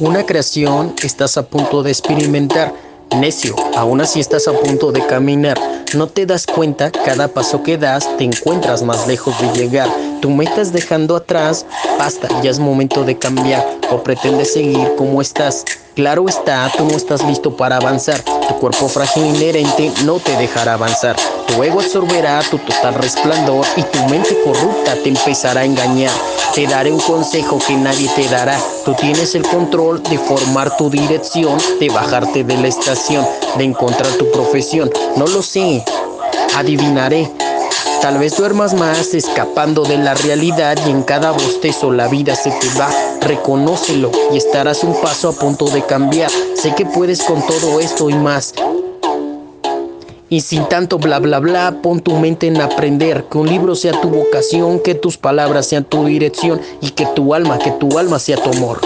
Una creación estás a punto de experimentar. Necio, aún así estás a punto de caminar. No te das cuenta, cada paso que das te encuentras más lejos de llegar. Tu meta es dejando atrás, basta, ya es momento de cambiar. O pretendes seguir como estás. Claro está, tú no estás listo para avanzar. Tu cuerpo frágil inherente no te dejará avanzar. Tu ego absorberá tu total resplandor y tu mente corrupta te empezará a engañar. Te daré un consejo que nadie te dará. Tú tienes el control de formar tu dirección, de bajarte de la estación, de encontrar tu profesión. No lo sé, adivinaré. Tal vez duermas más escapando de la realidad y en cada bostezo la vida se te va. Reconócelo y estarás un paso a punto de cambiar. Sé que puedes con todo esto y más. Y sin tanto bla bla bla, pon tu mente en aprender, que un libro sea tu vocación, que tus palabras sean tu dirección y que tu alma, que tu alma sea tu amor.